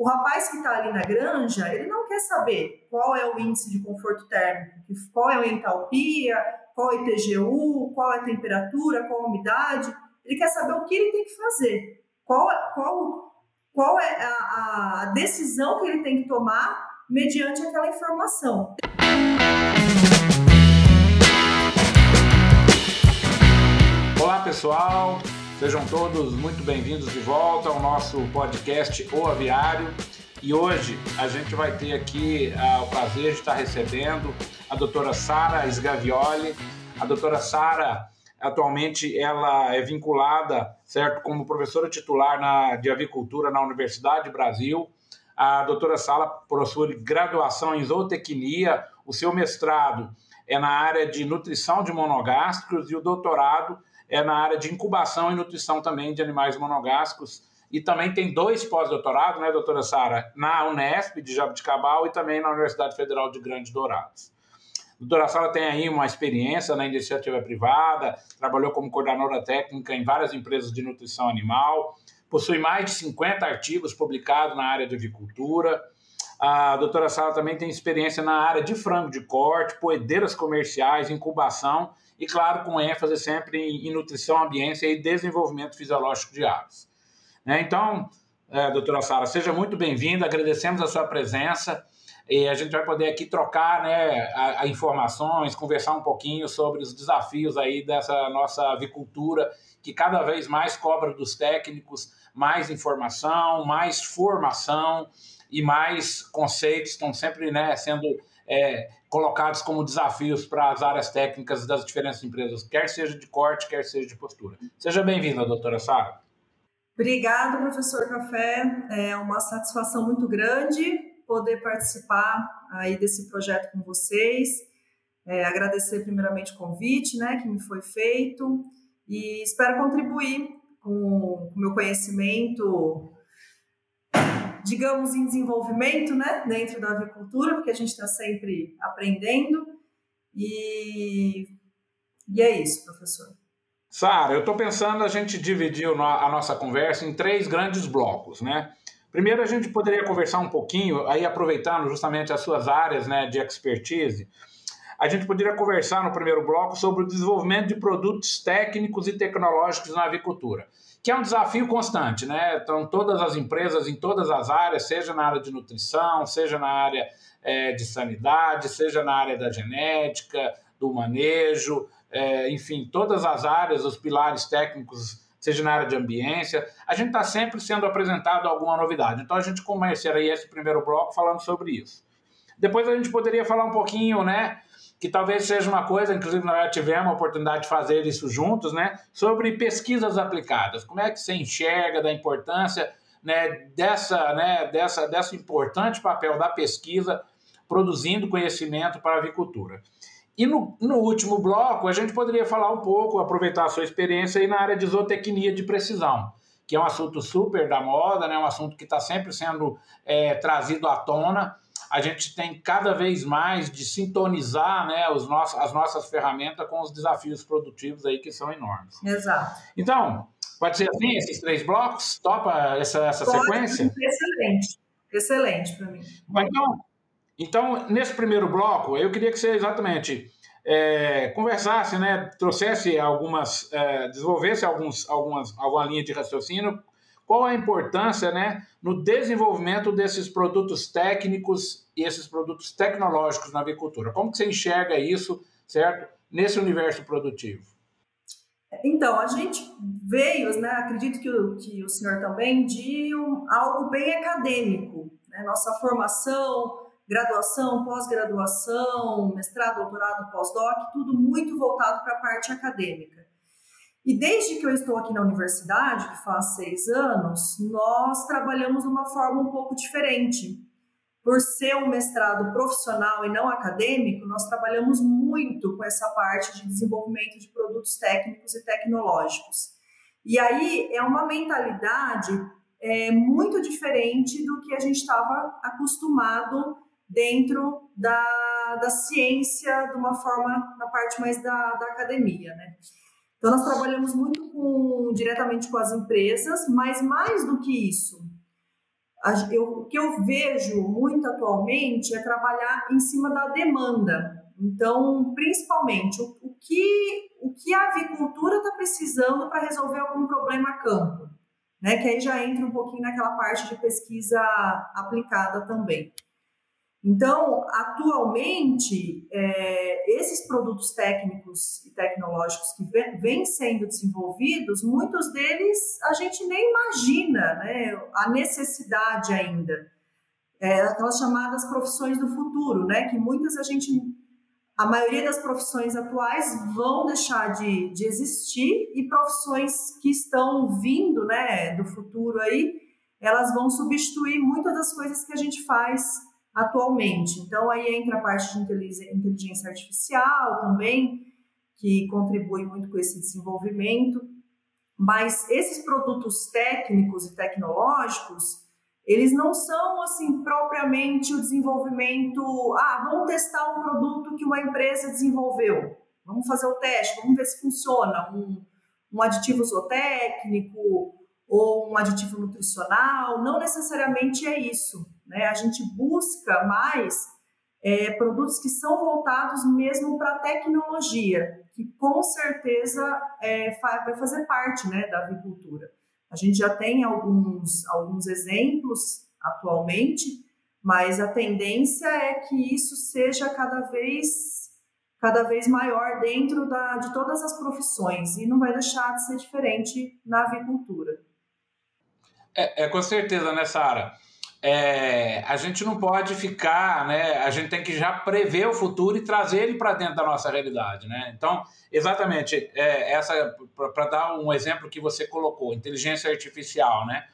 O rapaz que está ali na granja, ele não quer saber qual é o índice de conforto térmico, qual é a entalpia, qual é o ITGU, qual é a temperatura, qual a umidade. Ele quer saber o que ele tem que fazer, qual, qual, qual é a, a decisão que ele tem que tomar mediante aquela informação. Olá, pessoal. Sejam todos muito bem-vindos de volta ao nosso podcast O Aviário. E hoje a gente vai ter aqui uh, o prazer de estar recebendo a doutora Sara Sgavioli. A doutora Sara, atualmente, ela é vinculada, certo, como professora titular na, de avicultura na Universidade Brasil. A doutora Sara possui graduação em zootecnia, o seu mestrado é na área de nutrição de monogástricos e o doutorado é na área de incubação e nutrição também de animais monogástricos. E também tem dois pós-doutorados, né, doutora Sara, na Unesp de Jabuticabal e também na Universidade Federal de Grandes Dourados. A doutora Sara tem aí uma experiência na iniciativa privada, trabalhou como coordenadora técnica em várias empresas de nutrição animal, possui mais de 50 artigos publicados na área de avicultura. A doutora Sara também tem experiência na área de frango de corte, poedeiras comerciais, incubação e, claro, com ênfase sempre em, nutrição, ambiência e desenvolvimento fisiológico de aves. Né? Então, é, doutora Sara, seja muito bem-vinda, agradecemos a sua presença e a gente vai poder aqui trocar né, a, a informações, conversar um pouquinho sobre os desafios aí dessa nossa avicultura, que cada vez mais cobra dos técnicos mais informação, mais formação e mais conceitos estão sempre né, sendo é, colocados como desafios para as áreas técnicas das diferentes empresas, quer seja de corte, quer seja de postura. Seja bem-vinda, doutora Sara. Obrigado, professor Café. É uma satisfação muito grande poder participar aí desse projeto com vocês. É, agradecer primeiramente o convite, né, que me foi feito e espero contribuir com o meu conhecimento digamos, em desenvolvimento, né, dentro da avicultura, porque a gente está sempre aprendendo. E, e é isso, professor. Sara, eu estou pensando a gente dividir a nossa conversa em três grandes blocos, né? Primeiro, a gente poderia conversar um pouquinho, aí aproveitando justamente as suas áreas né, de expertise, a gente poderia conversar no primeiro bloco sobre o desenvolvimento de produtos técnicos e tecnológicos na avicultura que é um desafio constante, né? Então, todas as empresas em todas as áreas, seja na área de nutrição, seja na área é, de sanidade, seja na área da genética, do manejo, é, enfim, todas as áreas, os pilares técnicos, seja na área de ambiência, a gente está sempre sendo apresentado alguma novidade. Então, a gente começaria esse primeiro bloco falando sobre isso. Depois a gente poderia falar um pouquinho, né? Que talvez seja uma coisa, inclusive nós já tivemos a oportunidade de fazer isso juntos, né, sobre pesquisas aplicadas. Como é que você enxerga da importância né, dessa, né, dessa, dessa importante papel da pesquisa produzindo conhecimento para a avicultura. E no, no último bloco, a gente poderia falar um pouco, aproveitar a sua experiência aí na área de zootecnia de precisão, que é um assunto super da moda, né, um assunto que está sempre sendo é, trazido à tona, a gente tem cada vez mais de sintonizar né, os nossos, as nossas ferramentas com os desafios produtivos aí que são enormes. Exato. Então, pode ser assim, esses três blocos? Topa essa, essa pode, sequência? Excelente, excelente para mim. Então, então, nesse primeiro bloco, eu queria que você exatamente é, conversasse, né, trouxesse algumas, é, desenvolvesse alguns, algumas, alguma linha de raciocínio qual a importância né, no desenvolvimento desses produtos técnicos e esses produtos tecnológicos na avicultura? Como que você enxerga isso, certo, nesse universo produtivo? Então, a gente veio, né, acredito que o, que o senhor também, de um, algo bem acadêmico. Né? Nossa formação, graduação, pós-graduação, mestrado, doutorado, pós-doc, tudo muito voltado para a parte acadêmica. E desde que eu estou aqui na universidade, que faz seis anos, nós trabalhamos de uma forma um pouco diferente. Por ser um mestrado profissional e não acadêmico, nós trabalhamos muito com essa parte de desenvolvimento de produtos técnicos e tecnológicos. E aí é uma mentalidade é, muito diferente do que a gente estava acostumado dentro da, da ciência, de uma forma na parte mais da, da academia, né? Então, nós trabalhamos muito com, diretamente com as empresas, mas mais do que isso, eu, o que eu vejo muito atualmente é trabalhar em cima da demanda. Então, principalmente, o, o que, o que a avicultura está precisando para resolver algum problema a campo, né? Que aí já entra um pouquinho naquela parte de pesquisa aplicada também. Então, atualmente, é, esses produtos técnicos e tecnológicos que vêm sendo desenvolvidos, muitos deles a gente nem imagina né, a necessidade ainda. É, aquelas chamadas profissões do futuro, né, que muitas a gente, a maioria das profissões atuais vão deixar de, de existir e profissões que estão vindo né, do futuro aí, elas vão substituir muitas das coisas que a gente faz atualmente. Então, aí entra a parte de inteligência artificial também, que contribui muito com esse desenvolvimento. Mas esses produtos técnicos e tecnológicos, eles não são assim propriamente o desenvolvimento, ah, vamos testar um produto que uma empresa desenvolveu. Vamos fazer o teste, vamos ver se funciona. Um, um aditivo zootécnico ou um aditivo nutricional, não necessariamente é isso. Né? A gente busca mais é, produtos que são voltados mesmo para a tecnologia, que com certeza é, vai fazer parte né, da avicultura. A gente já tem alguns, alguns exemplos atualmente, mas a tendência é que isso seja cada vez cada vez maior dentro da, de todas as profissões e não vai deixar de ser diferente na avicultura. É, é com certeza, né, Sara? É, a gente não pode ficar, né? A gente tem que já prever o futuro e trazer ele para dentro da nossa realidade, né? Então, exatamente, é, essa para dar um exemplo que você colocou, inteligência artificial, né?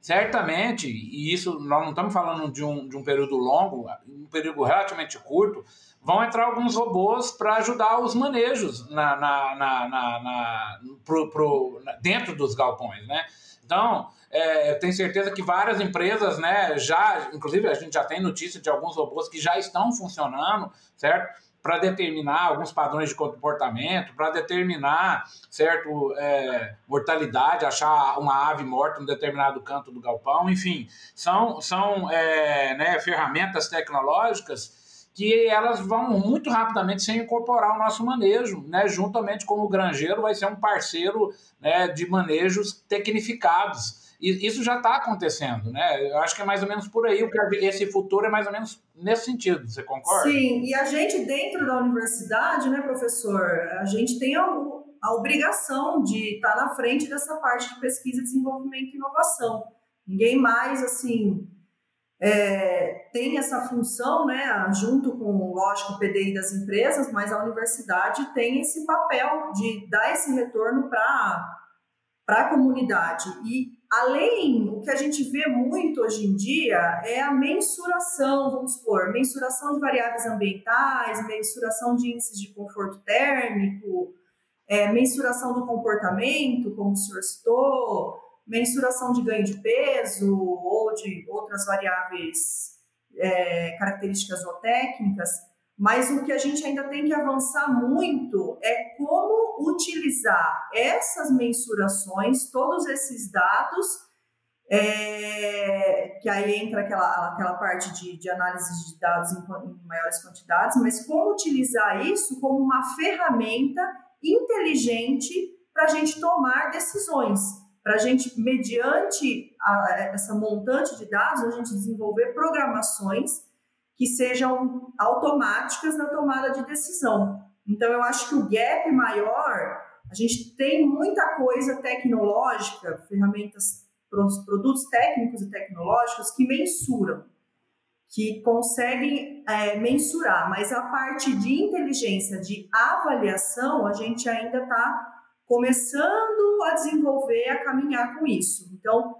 Certamente, e isso nós não estamos falando de um, de um período longo, um período relativamente curto, vão entrar alguns robôs para ajudar os manejos na, na, na, na pro, pro, dentro dos galpões, né? Então, é, eu tenho certeza que várias empresas, né, já, inclusive a gente já tem notícia de alguns robôs que já estão funcionando, certo? Para determinar alguns padrões de comportamento, para determinar, certo, é, mortalidade, achar uma ave morta em um determinado canto do galpão, enfim, são, são é, né, ferramentas tecnológicas que elas vão muito rapidamente se incorporar ao nosso manejo, né? juntamente com o granjeiro vai ser um parceiro né, de manejos tecnificados. E isso já está acontecendo, né? Eu acho que é mais ou menos por aí, esse futuro é mais ou menos nesse sentido, você concorda? Sim, e a gente dentro da universidade, né, professor, a gente tem a, a obrigação de estar tá na frente dessa parte de pesquisa, desenvolvimento e inovação. Ninguém mais, assim, é, tem essa função, né, junto com, lógico, o PDI das empresas, mas a universidade tem esse papel de dar esse retorno para a comunidade. E Além, o que a gente vê muito hoje em dia é a mensuração, vamos supor, mensuração de variáveis ambientais, mensuração de índices de conforto térmico, é, mensuração do comportamento, como o senhor citou, mensuração de ganho de peso ou de outras variáveis, é, características zootécnicas, mas o que a gente ainda tem que avançar muito é como utilizar essas mensurações, todos esses dados, é, que aí entra aquela, aquela parte de, de análise de dados em, em maiores quantidades, mas como utilizar isso como uma ferramenta inteligente para a gente tomar decisões, para a gente, mediante a, essa montante de dados, a gente desenvolver programações que sejam automáticas na tomada de decisão. Então, eu acho que o gap maior, a gente tem muita coisa tecnológica, ferramentas, produtos técnicos e tecnológicos que mensuram, que conseguem é, mensurar, mas a parte de inteligência, de avaliação, a gente ainda está começando a desenvolver, a caminhar com isso. Então,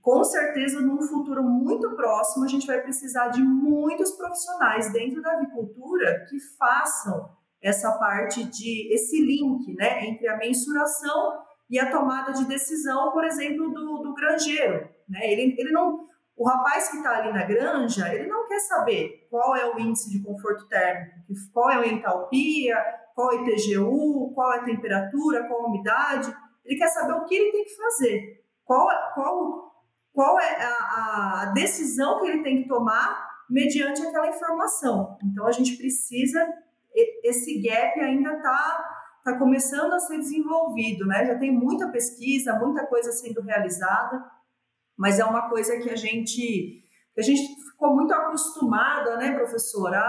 com certeza, num futuro muito próximo, a gente vai precisar de muitos profissionais dentro da avicultura que façam essa parte de esse link, né, entre a mensuração e a tomada de decisão, por exemplo, do, do granjeiro, né? Ele, ele não, o rapaz que está ali na granja, ele não quer saber qual é o índice de conforto térmico, qual é a entalpia, qual é o ITGU, qual é a temperatura, qual a umidade. Ele quer saber o que ele tem que fazer, qual, qual qual é a, a decisão que ele tem que tomar mediante aquela informação. Então, a gente precisa, esse gap ainda está tá começando a ser desenvolvido, né? Já tem muita pesquisa, muita coisa sendo realizada, mas é uma coisa que a gente, a gente ficou muito acostumada, né, professora,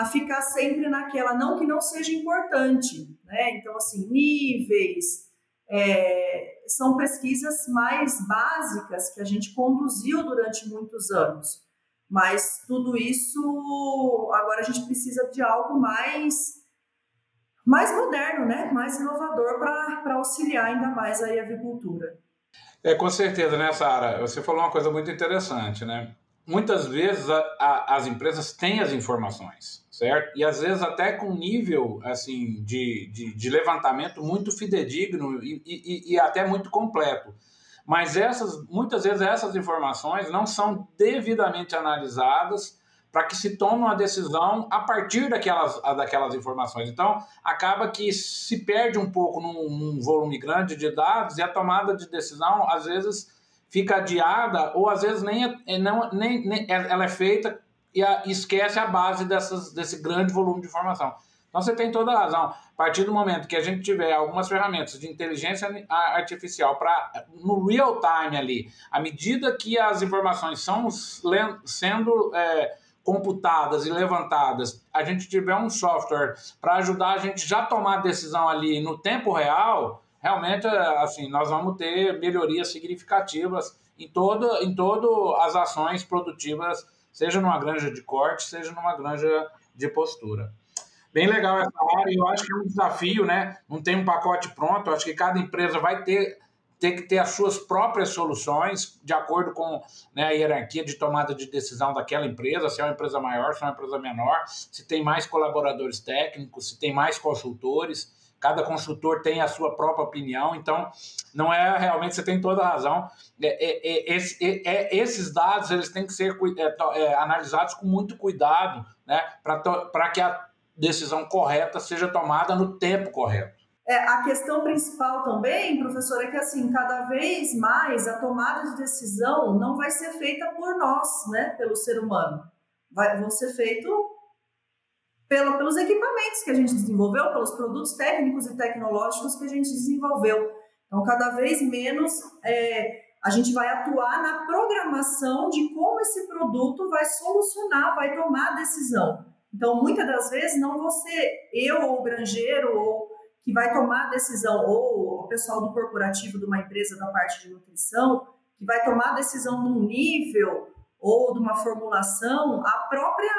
a, ficar sempre naquela, não que não seja importante, né? Então, assim, níveis, é, são pesquisas mais básicas que a gente conduziu durante muitos anos. Mas tudo isso, agora a gente precisa de algo mais mais moderno, né? mais inovador para auxiliar ainda mais a avicultura. É, com certeza, né, Sara? Você falou uma coisa muito interessante, né? Muitas vezes a, a, as empresas têm as informações, certo? E às vezes até com nível assim de, de, de levantamento muito fidedigno e, e, e até muito completo. Mas essas, muitas vezes essas informações não são devidamente analisadas para que se tome uma decisão a partir daquelas, daquelas informações. Então, acaba que se perde um pouco num, num, volume grande de dados e a tomada de decisão, às vezes, fica adiada ou, às vezes, nem, é, não, nem, nem ela é feita e a, esquece a base dessas, desse grande volume de informação. Então você tem toda a razão. A partir do momento que a gente tiver algumas ferramentas de inteligência artificial para no real time ali, à medida que as informações são sendo é, computadas e levantadas, a gente tiver um software para ajudar a gente já tomar decisão ali no tempo real, realmente assim nós vamos ter melhorias significativas em toda em todo as ações produtivas, seja numa granja de corte, seja numa granja de postura. Bem legal essa área, eu acho que é um desafio, né? Não tem um pacote pronto, acho que cada empresa vai ter, ter que ter as suas próprias soluções, de acordo com né, a hierarquia de tomada de decisão daquela empresa, se é uma empresa maior, se é uma empresa menor, se tem mais colaboradores técnicos, se tem mais consultores. Cada consultor tem a sua própria opinião, então não é realmente, você tem toda a razão. É, é, é, esse, é esses dados eles têm que ser é, é, analisados com muito cuidado, né, para que a decisão correta seja tomada no tempo correto. É, a questão principal também, professor, é que assim, cada vez mais a tomada de decisão não vai ser feita por nós, né, pelo ser humano. Vai, vão ser feito pelo, pelos equipamentos que a gente desenvolveu, pelos produtos técnicos e tecnológicos que a gente desenvolveu. Então, cada vez menos é, a gente vai atuar na programação de como esse produto vai solucionar, vai tomar a decisão. Então, muitas das vezes, não você, eu ou o granjeiro, ou que vai tomar a decisão, ou o pessoal do corporativo de uma empresa da parte de nutrição, que vai tomar a decisão num nível ou de uma formulação, a própria,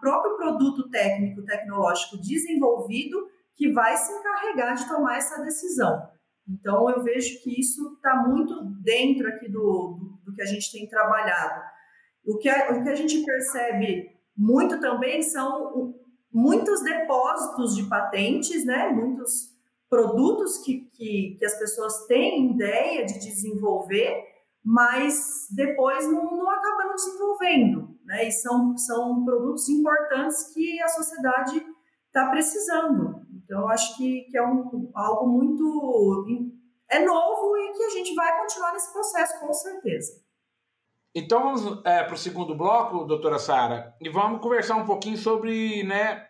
próprio produto técnico, tecnológico desenvolvido que vai se encarregar de tomar essa decisão. Então, eu vejo que isso está muito dentro aqui do, do, do, que a gente tem trabalhado. O que a, o que a gente percebe muito também são muitos depósitos de patentes, né? muitos produtos que, que, que as pessoas têm ideia de desenvolver, mas depois não, não acabam desenvolvendo. Né? E são, são produtos importantes que a sociedade está precisando. Então, acho que, que é um, algo muito. é novo e que a gente vai continuar nesse processo, com certeza. Então vamos é, para o segundo bloco, doutora Sara, e vamos conversar um pouquinho sobre né,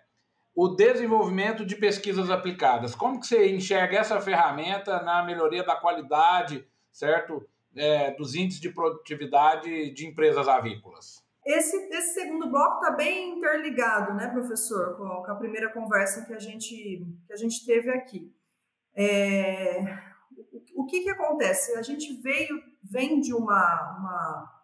o desenvolvimento de pesquisas aplicadas. Como que você enxerga essa ferramenta na melhoria da qualidade, certo, é, dos índices de produtividade de empresas avícolas? Esse, esse segundo bloco está bem interligado, né, professor, com a, primeira conversa que a gente, que a gente teve aqui. É, o, o que, que acontece? A gente veio, vem de uma, uma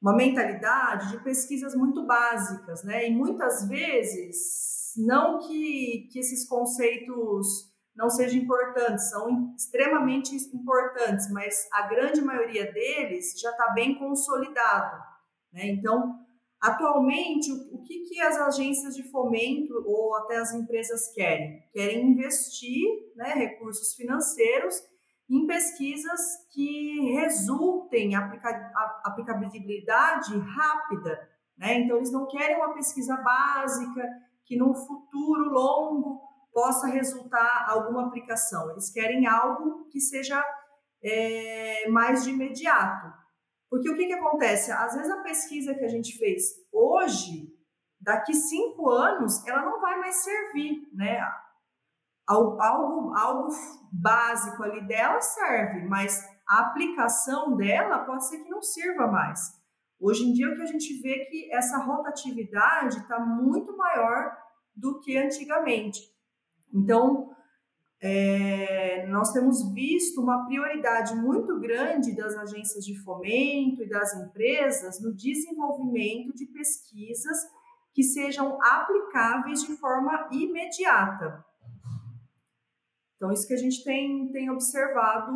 uma mentalidade de pesquisas muito básicas, né? E muitas vezes, não que, que esses conceitos não sejam importantes, são extremamente importantes, mas a grande maioria deles já está bem consolidado, né? Então, atualmente, o, o que, que as agências de fomento ou até as empresas querem? Querem investir né, recursos financeiros em pesquisas que resultem aplica aplicabilidade rápida. Né? Então, eles não querem uma pesquisa básica que no futuro longo possa resultar alguma aplicação. Eles querem algo que seja é, mais de imediato. Porque o que, que acontece? Às vezes a pesquisa que a gente fez hoje, daqui cinco anos, ela não vai mais servir, né? Algo, algo básico ali dela serve, mas a aplicação dela pode ser que não sirva mais. Hoje em dia, o que a gente vê é que essa rotatividade está muito maior do que antigamente. Então, é, nós temos visto uma prioridade muito grande das agências de fomento e das empresas no desenvolvimento de pesquisas que sejam aplicáveis de forma imediata. Então, isso que a gente tem, tem observado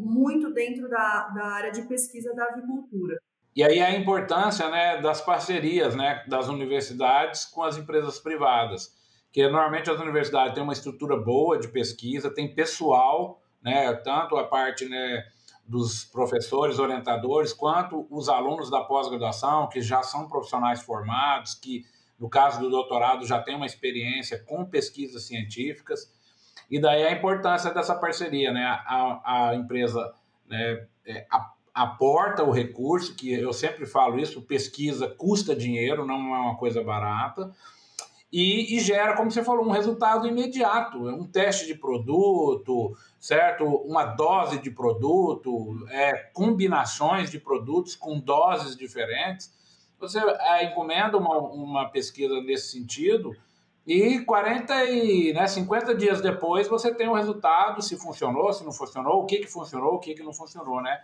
muito dentro da, da área de pesquisa da avicultura. E aí a importância né, das parcerias né, das universidades com as empresas privadas que normalmente as universidades têm uma estrutura boa de pesquisa, tem pessoal, né, tanto a parte né, dos professores, orientadores, quanto os alunos da pós-graduação, que já são profissionais formados, que no caso do doutorado já tem uma experiência com pesquisas científicas, e daí a importância dessa parceria, né? A, a empresa né, é, aporta o recurso, que eu sempre falo isso, pesquisa custa dinheiro, não é uma coisa barata, e, e, gera, como você falou, um resultado imediato, um teste de produto, certo? Uma dose de produto, é, combinações de produtos com doses diferentes. Você é, encomenda uma, uma pesquisa nesse sentido e 40 e né, 50 dias depois você tem o resultado, se funcionou, se não funcionou, o que, que funcionou, o que, que não funcionou, né?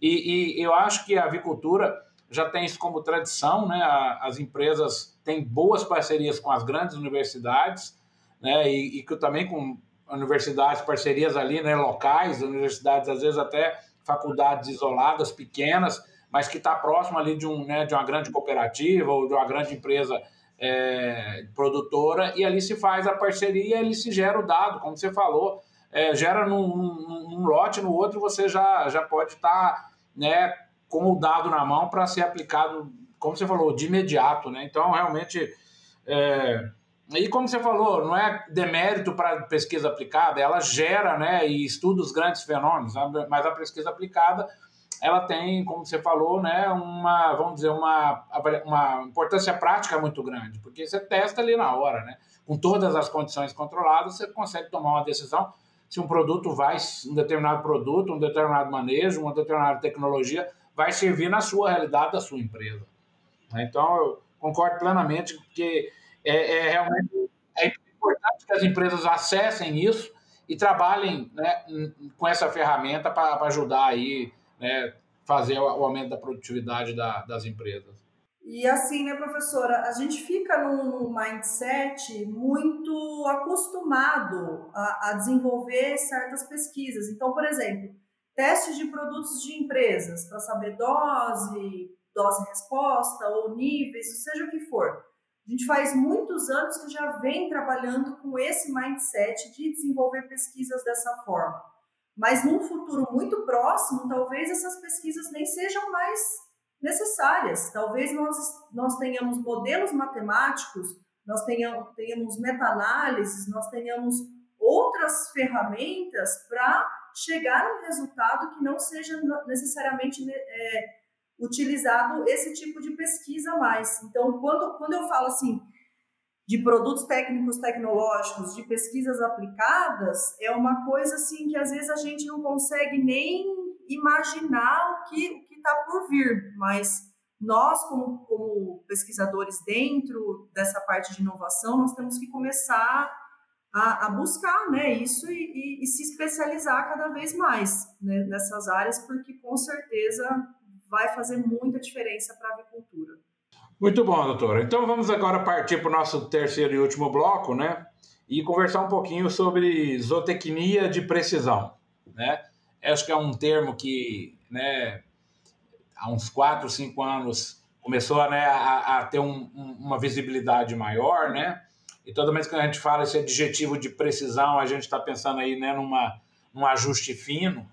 E, e eu acho que a avicultura já tem isso como tradição, né? As empresas têm boas parcerias com as grandes universidades, né? E, e também com universidades, parcerias ali, né? Locais, universidades às vezes até faculdades isoladas, pequenas, mas que está próximo ali de, um, né, de uma grande cooperativa ou de uma grande empresa é, produtora, e ali se faz a parceria ali se gera o dado, como você falou, é, gera num, num, num, lote, no outro você já, já pode estar tá, né, com o dado na mão para ser aplicado, como você falou, de imediato, né? Então, realmente, é... e como você falou, não é demérito para pesquisa aplicada, ela gera, né, e estuda os grandes fenômenos, mas a pesquisa aplicada, ela tem, como você falou, né, uma, vamos dizer, uma, uma importância prática muito grande, porque você testa ali na hora, né? Com todas as condições controladas, você consegue tomar uma decisão se um produto vai, um determinado produto, um determinado manejo, uma determinada tecnologia vai servir na sua realidade da sua empresa. Né? Então, eu concordo plenamente que é, é realmente é importante que as empresas acessem isso e trabalhem né, com essa ferramenta para ajudar aí, né, fazer o aumento da produtividade da, das empresas. E assim, né, professora, a gente fica num mindset muito acostumado a, a desenvolver certas pesquisas. Então, por exemplo, testes de produtos de empresas para saber dose, dose-resposta ou níveis, seja o que for. A gente faz muitos anos que já vem trabalhando com esse mindset de desenvolver pesquisas dessa forma. Mas num futuro muito próximo, talvez essas pesquisas nem sejam mais necessárias. Talvez nós, nós tenhamos modelos matemáticos, nós tenhamos, tenhamos meta-análises, nós tenhamos outras ferramentas para chegar a um resultado que não seja necessariamente né, é, utilizado esse tipo de pesquisa mais. Então, quando, quando eu falo assim de produtos técnicos tecnológicos, de pesquisas aplicadas, é uma coisa assim que às vezes a gente não consegue nem imaginar o que está por vir, mas nós, como, como pesquisadores dentro dessa parte de inovação, nós temos que começar a, a buscar né, isso e, e, e, se especializar cada vez mais né, nessas áreas, porque com certeza vai fazer muita diferença para a avicultura. Muito bom, doutora. Então vamos agora partir para o nosso terceiro e último bloco, né? E conversar um pouquinho sobre zootecnia de precisão, né? Acho que é um termo que, né, há uns 4, 5 anos começou né, a, a ter um, um, uma visibilidade maior, né? E toda vez que a gente fala esse adjetivo de precisão, a gente está pensando aí né, numa, num ajuste fino,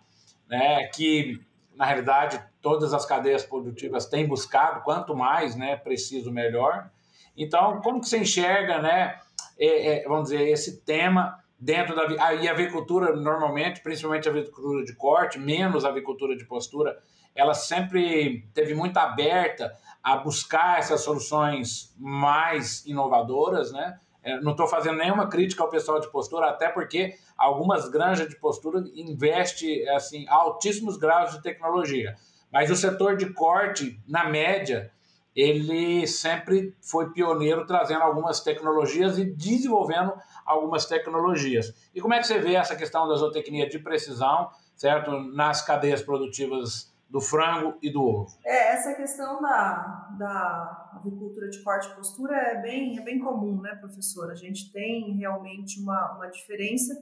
né, que na realidade todas as cadeias produtivas têm buscado, quanto mais né, preciso, melhor. Então, como que você enxerga, né, é, é, vamos dizer, esse tema dentro da e a avicultura normalmente, principalmente a avicultura de corte, menos a avicultura de postura, ela sempre teve muito aberta a buscar essas soluções mais inovadoras, né? É, não estou fazendo nenhuma crítica ao pessoal de postura, até porque algumas granjas de postura investem assim altíssimos graus de tecnologia. Mas o setor de corte, na média, ele sempre foi pioneiro trazendo algumas tecnologias e desenvolvendo algumas tecnologias. E como é que você vê essa questão da zootecnia de precisão, certo, nas cadeias produtivas do frango e do ovo? É, essa questão da, da avicultura de corte e postura é bem, é bem comum, né, professor? A gente tem realmente uma, uma diferença,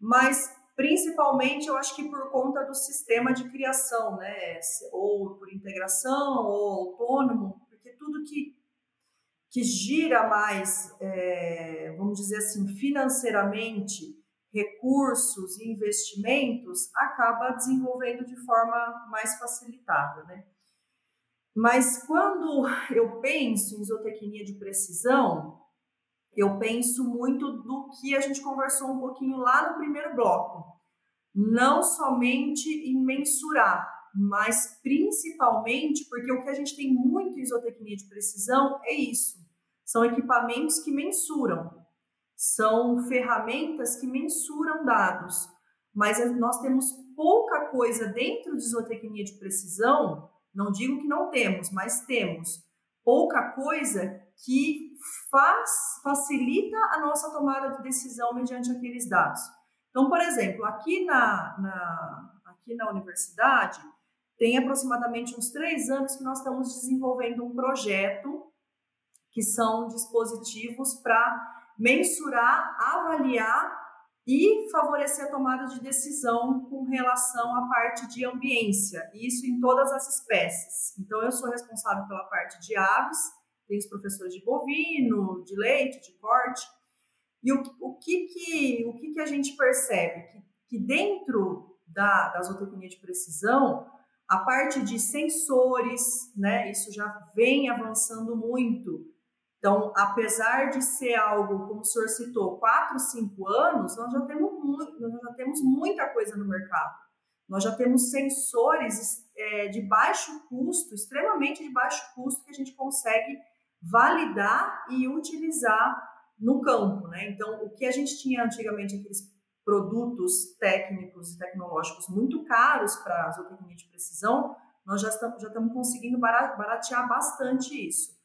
mas principalmente eu acho que por conta do sistema de criação, né? Ou por integração, ou autônomo, porque tudo que, que gira mais, é, vamos dizer assim, financeiramente, recursos e investimentos, acaba desenvolvendo de forma mais facilitada, né? Mas quando eu penso em zootecnia de precisão, eu penso muito do que a gente conversou um pouquinho lá no primeiro bloco. Não somente em mensurar, mas principalmente porque o que a gente tem muito em zootecnia de precisão é isso. São equipamentos que mensuram, são ferramentas que mensuram dados, mas nós temos pouca coisa dentro de zootecnia de precisão, não digo que não temos, mas temos pouca coisa que faz, facilita a nossa tomada de decisão mediante aqueles dados. Então, por exemplo, aqui na, na, aqui na universidade, tem aproximadamente uns três anos que nós estamos desenvolvendo um projeto que são dispositivos para mensurar, avaliar e favorecer a tomada de decisão com relação à parte de ambiência, isso em todas as espécies. Então, eu sou responsável pela parte de aves, tem os professores de bovino, de leite, de corte. E o, o, que, que, o que, que a gente percebe? Que, que dentro da, da zootecnia de precisão, a parte de sensores, né, isso já vem avançando muito. Então, apesar de ser algo, como o senhor citou, 4, 5 anos, nós já temos, muito, nós já temos muita coisa no mercado. Nós já temos sensores é, de baixo custo, extremamente de baixo custo, que a gente consegue validar e utilizar no campo, né? Então, o que a gente tinha antigamente, aqueles produtos técnicos e tecnológicos muito caros para a zootecnia de precisão, nós já estamos, já estamos conseguindo baratear bastante isso.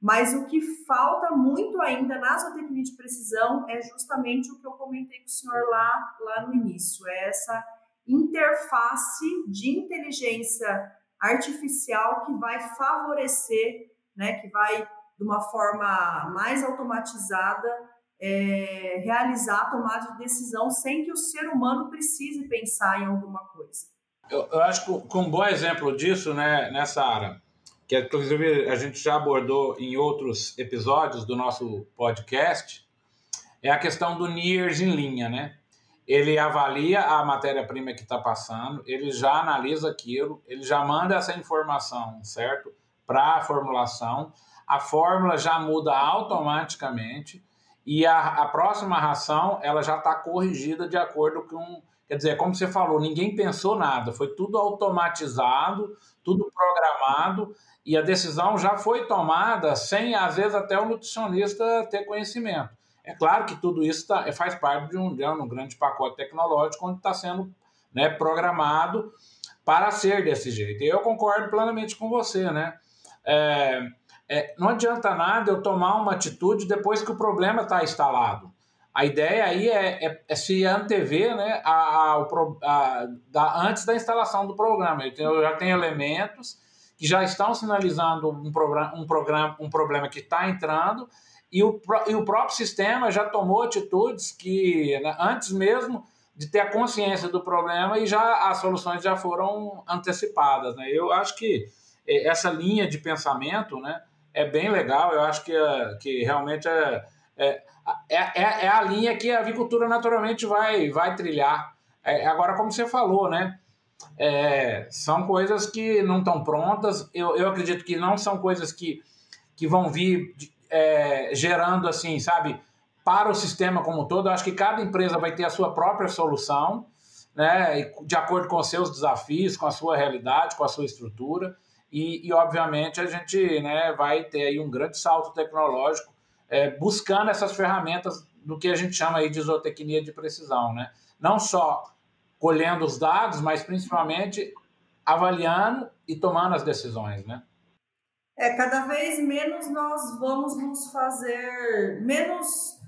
Mas o que falta muito ainda na zootecnia de precisão é justamente o que eu comentei com o senhor lá, lá no início, é essa interface de inteligência artificial que vai favorecer, né, que vai de uma forma mais automatizada, é, realizar a tomada de decisão sem que o ser humano precise pensar em alguma coisa. Eu, eu acho que um bom exemplo disso, né, nessa área, que inclusive a gente já abordou em outros episódios do nosso podcast, é a questão do NIRS em linha, né? Ele avalia a matéria-prima que está passando, ele já analisa aquilo, ele já manda essa informação, certo? Para a formulação a fórmula já muda automaticamente e a, a próxima ração ela já está corrigida de acordo com. Quer dizer, como você falou, ninguém pensou nada, foi tudo automatizado, tudo programado e a decisão já foi tomada sem, às vezes, até o nutricionista ter conhecimento. É claro que tudo isso tá, faz parte de um, de um grande pacote tecnológico onde está sendo né, programado para ser desse jeito. E eu concordo plenamente com você, né? É, é, não adianta nada eu tomar uma atitude depois que o problema está instalado. A ideia aí é, é, é se antever né, a, a, a, da, antes da instalação do programa. Eu já tenho elementos que já estão sinalizando um, programa, um, programa, um problema que está entrando e o, e o próprio sistema já tomou atitudes que, né, antes mesmo de ter a consciência do problema e já as soluções já foram antecipadas. Né? Eu acho que é, essa linha de pensamento, né, é bem legal. Eu acho que, é, que realmente é, é, é, é, a linha que a avicultura naturalmente vai, vai trilhar. É, agora, como você falou, né? É, são coisas que não estão prontas. Eu, eu acredito que não são coisas que, que vão vir é, gerando assim, sabe, para o sistema como um todo. Eu acho que cada empresa vai ter a sua própria solução, né, de acordo com os seus desafios, com a sua realidade, com a sua estrutura. E, e obviamente, a gente né, vai ter aí um grande salto tecnológico é, buscando essas ferramentas do que a gente chama aí de zootecnia de precisão. Né? Não só colhendo os dados, mas principalmente avaliando e tomando as decisões, né? É, cada vez menos nós vamos nos fazer menos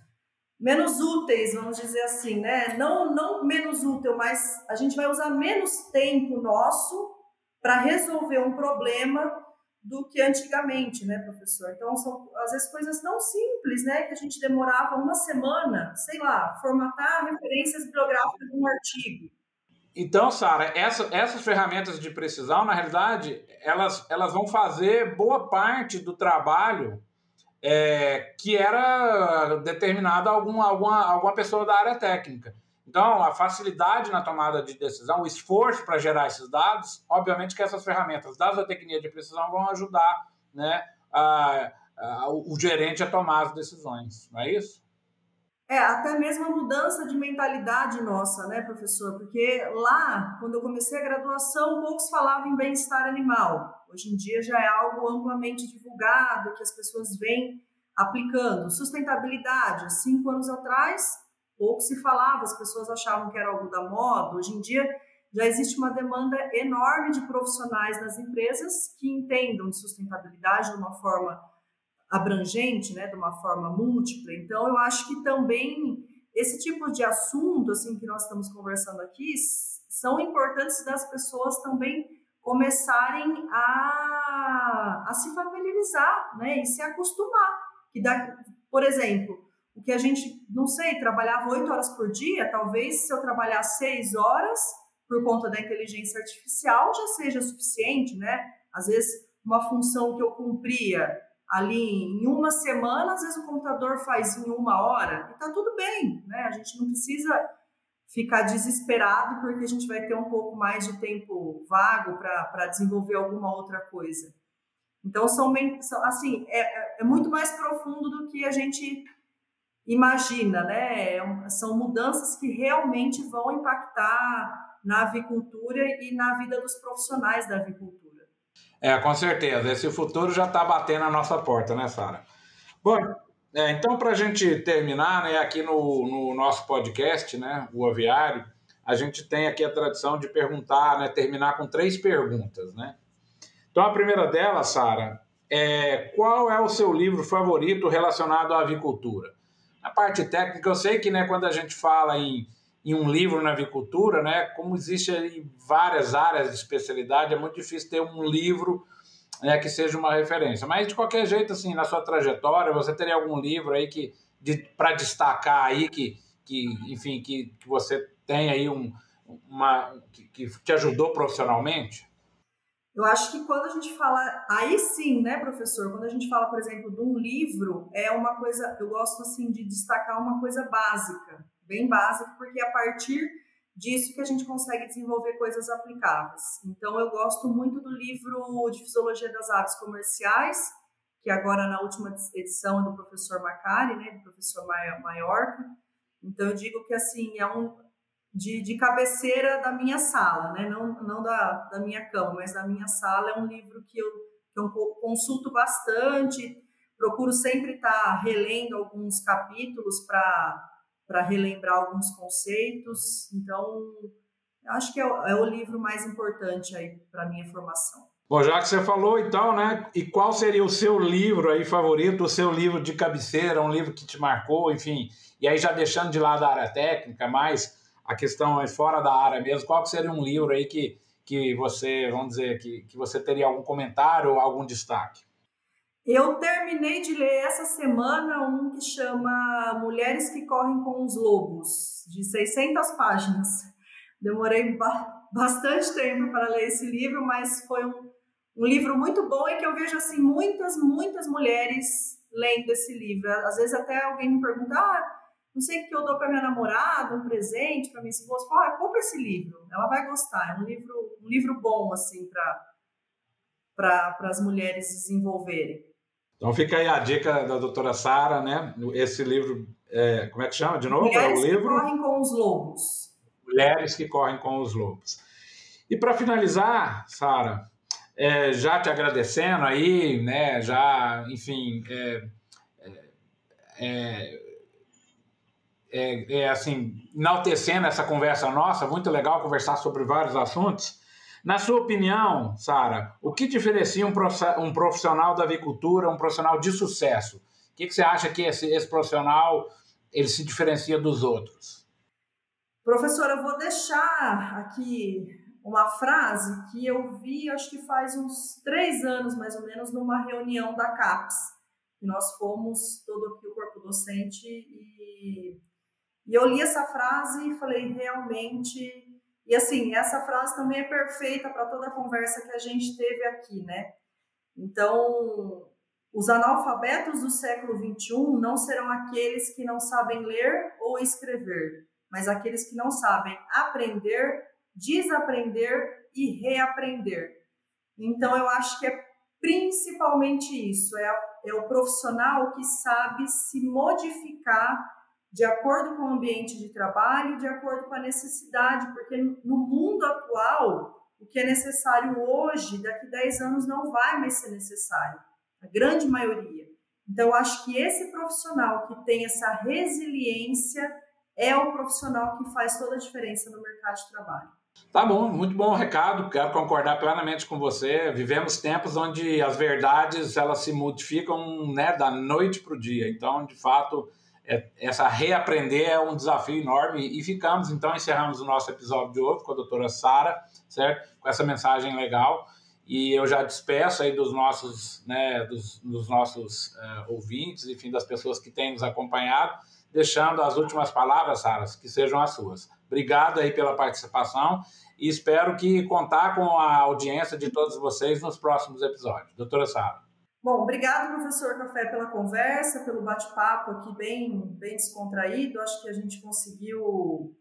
menos úteis, vamos dizer assim, né? Não não menos útil, mas a gente vai usar menos tempo nosso para resolver um problema do que antigamente, né, professor? Então, são às vezes coisas tão simples, né, que a gente demorava uma semana, sei lá, formatar referências bibliográficas de um artigo. Então, Sara, essa, essas ferramentas de precisão, na realidade, elas, elas vão fazer boa parte do trabalho é, que era determinado a algum, alguma, alguma pessoa da área técnica. Então, a facilidade na tomada de decisão, o esforço para gerar esses dados, obviamente que essas ferramentas da zootecnia de precisão vão ajudar né, a, a, o gerente a tomar as decisões, não é isso? É, até mesmo a mudança de mentalidade nossa, né, professor? Porque lá, quando eu comecei a graduação, poucos falavam em bem-estar animal. Hoje em dia já é algo amplamente divulgado, que as pessoas vêm aplicando. Sustentabilidade, cinco anos atrás, pouco se falava, as pessoas achavam que era algo da moda. Hoje em dia já existe uma demanda enorme de profissionais nas empresas que entendam de sustentabilidade de uma forma abrangente, né, de uma forma múltipla. Então, eu acho que também esse tipo de assunto, assim, que nós estamos conversando aqui, são importantes das pessoas também começarem a, a se familiarizar, né, e se acostumar. Que dá, por exemplo, o que a gente, não sei, trabalhava oito horas por dia, talvez se eu trabalhar seis horas por conta da inteligência artificial já seja suficiente, né? Às vezes, uma função que eu cumpria ali em uma semana, às vezes o computador faz em uma hora, e tá tudo bem, né? A gente não precisa ficar desesperado porque a gente vai ter um pouco mais de tempo vago para desenvolver alguma outra coisa. Então, são, assim, é, é, é muito mais profundo do que a gente imagina, né? É são mudanças que realmente vão impactar na avicultura e na vida dos profissionais da avicultura. É, com certeza. Esse futuro já está batendo na nossa porta, né, Sara? Bom, é, então, para a gente terminar, né, aqui no, no nosso podcast, né, o Aviário, a gente tem aqui a tradição de perguntar, né, terminar com três perguntas, né? Então, a primeira delas, Sara, é qual é o seu livro favorito relacionado à avicultura? A parte técnica, eu sei que né, quando a gente fala em em um livro na avicultura, né? Como existe várias áreas de especialidade, é muito difícil ter um livro né, que seja uma referência. Mas de qualquer jeito, assim, na sua trajetória, você teria algum livro aí que de, para destacar aí que, que enfim, que, que você tem aí um, uma que, que te ajudou profissionalmente? Eu acho que quando a gente fala, aí sim, né, professor, quando a gente fala, por exemplo, de um livro, é uma coisa, eu gosto assim de destacar uma coisa básica, bem básico, porque é a partir disso que a gente consegue desenvolver coisas aplicáveis. Então, eu gosto muito do livro de Fisiologia das Aves Comerciais, que agora na última edição é do professor Macari, né, do professor Maiorca. Então, eu digo que, assim, é um de, de cabeceira da minha sala, né, não, não da, da minha cama, mas da minha sala. É um livro que eu, que eu consulto bastante, procuro sempre estar relendo alguns capítulos para relembrar alguns conceitos. Então, acho que é é o livro mais importante aí para minha formação. Bom, já que você falou, então, né? E qual seria o seu livro aí favorito, o seu livro de cabeceira, um livro que te marcou, enfim? E aí já deixando de lado a área técnica, mais a questão é fora da área mesmo, qual seria um livro aí que, que você, vamos dizer, que, que você teria algum comentário ou algum destaque? Eu terminei de ler essa semana um que chama Mulheres que Correm com os Lobos, de 600 páginas. Demorei ba bastante tempo para ler esse livro, mas foi um, um livro muito bom e que eu vejo assim muitas, muitas mulheres lendo esse livro. Às vezes até alguém me pergunta, ah, não sei o que eu dou para minha namorada, um presente para minha esposa. Fala, ah, compra esse livro, ela vai gostar. É um livro, um livro bom assim para as mulheres desenvolverem. Então fica aí a dica da doutora Sara, né? Esse livro É, como é que chama de novo? Mulheres é o livro? que correm com os lobos. Mulheres que correm com os lobos. E para finalizar, Sara, é, já te agradecendo aí, né? Já, enfim, é, é, é, assim, enaltecendo essa conversa nossa, muito legal conversar sobre vários assuntos. Na sua opinião, Sara, o que diferencia um profissional da avicultura, um profissional de sucesso? O que, que você acha que esse, esse profissional ele se diferencia dos outros? Professora, eu vou deixar aqui uma frase que eu vi, acho que faz uns três anos mais ou menos, numa reunião da CAPES. Nós fomos todo aqui o corpo docente e, e eu li essa frase e falei realmente. E assim, essa frase também é perfeita para toda a conversa que a gente teve aqui, né? Então, os analfabetos do século XXI não serão aqueles que não sabem ler ou escrever, mas aqueles que não sabem aprender, desaprender e reaprender. Então, eu acho que é principalmente isso: é, é o profissional que sabe se modificar de acordo com o ambiente de trabalho, de acordo com a necessidade, porque no mundo atual, o que é necessário hoje, daqui a 10 anos não vai mais ser necessário a grande maioria. Então, acho que esse profissional que tem essa resiliência é o profissional que faz toda a diferença no mercado de trabalho. Tá bom, muito bom recado. Quero concordar plenamente com você. Vivemos tempos onde as verdades elas se modificam né, da noite para o dia. Então, de fato, é, essa reaprender é um desafio enorme. E ficamos, então, encerramos o nosso episódio de hoje com a doutora Sara, certo? Com essa mensagem legal. E eu já despeço aí dos nossos, né, dos, dos nossos uh, ouvintes, enfim, das pessoas que têm nos acompanhado, deixando as últimas palavras, Sara, que sejam as suas. Obrigado aí pela participação e espero que contar com a audiência de todos vocês nos próximos episódios. Doutora Sara. Bom, obrigado, professor Café, pela conversa, pelo bate-papo aqui bem, bem descontraído. Acho que a gente conseguiu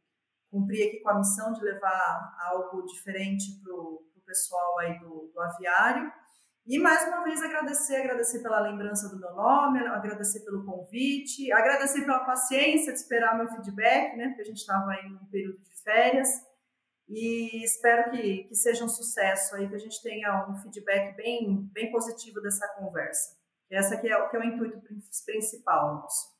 cumprir aqui com a missão de levar algo diferente para o pessoal aí do, do aviário. E mais uma vez agradecer, agradecer pela lembrança do meu nome, agradecer pelo convite, agradecer pela paciência de esperar meu feedback, né? Porque a gente estava aí num período de férias. E espero que, que seja um sucesso aí, que a gente tenha um feedback bem, bem positivo dessa conversa. Essa que é, que é o intuito principal nosso.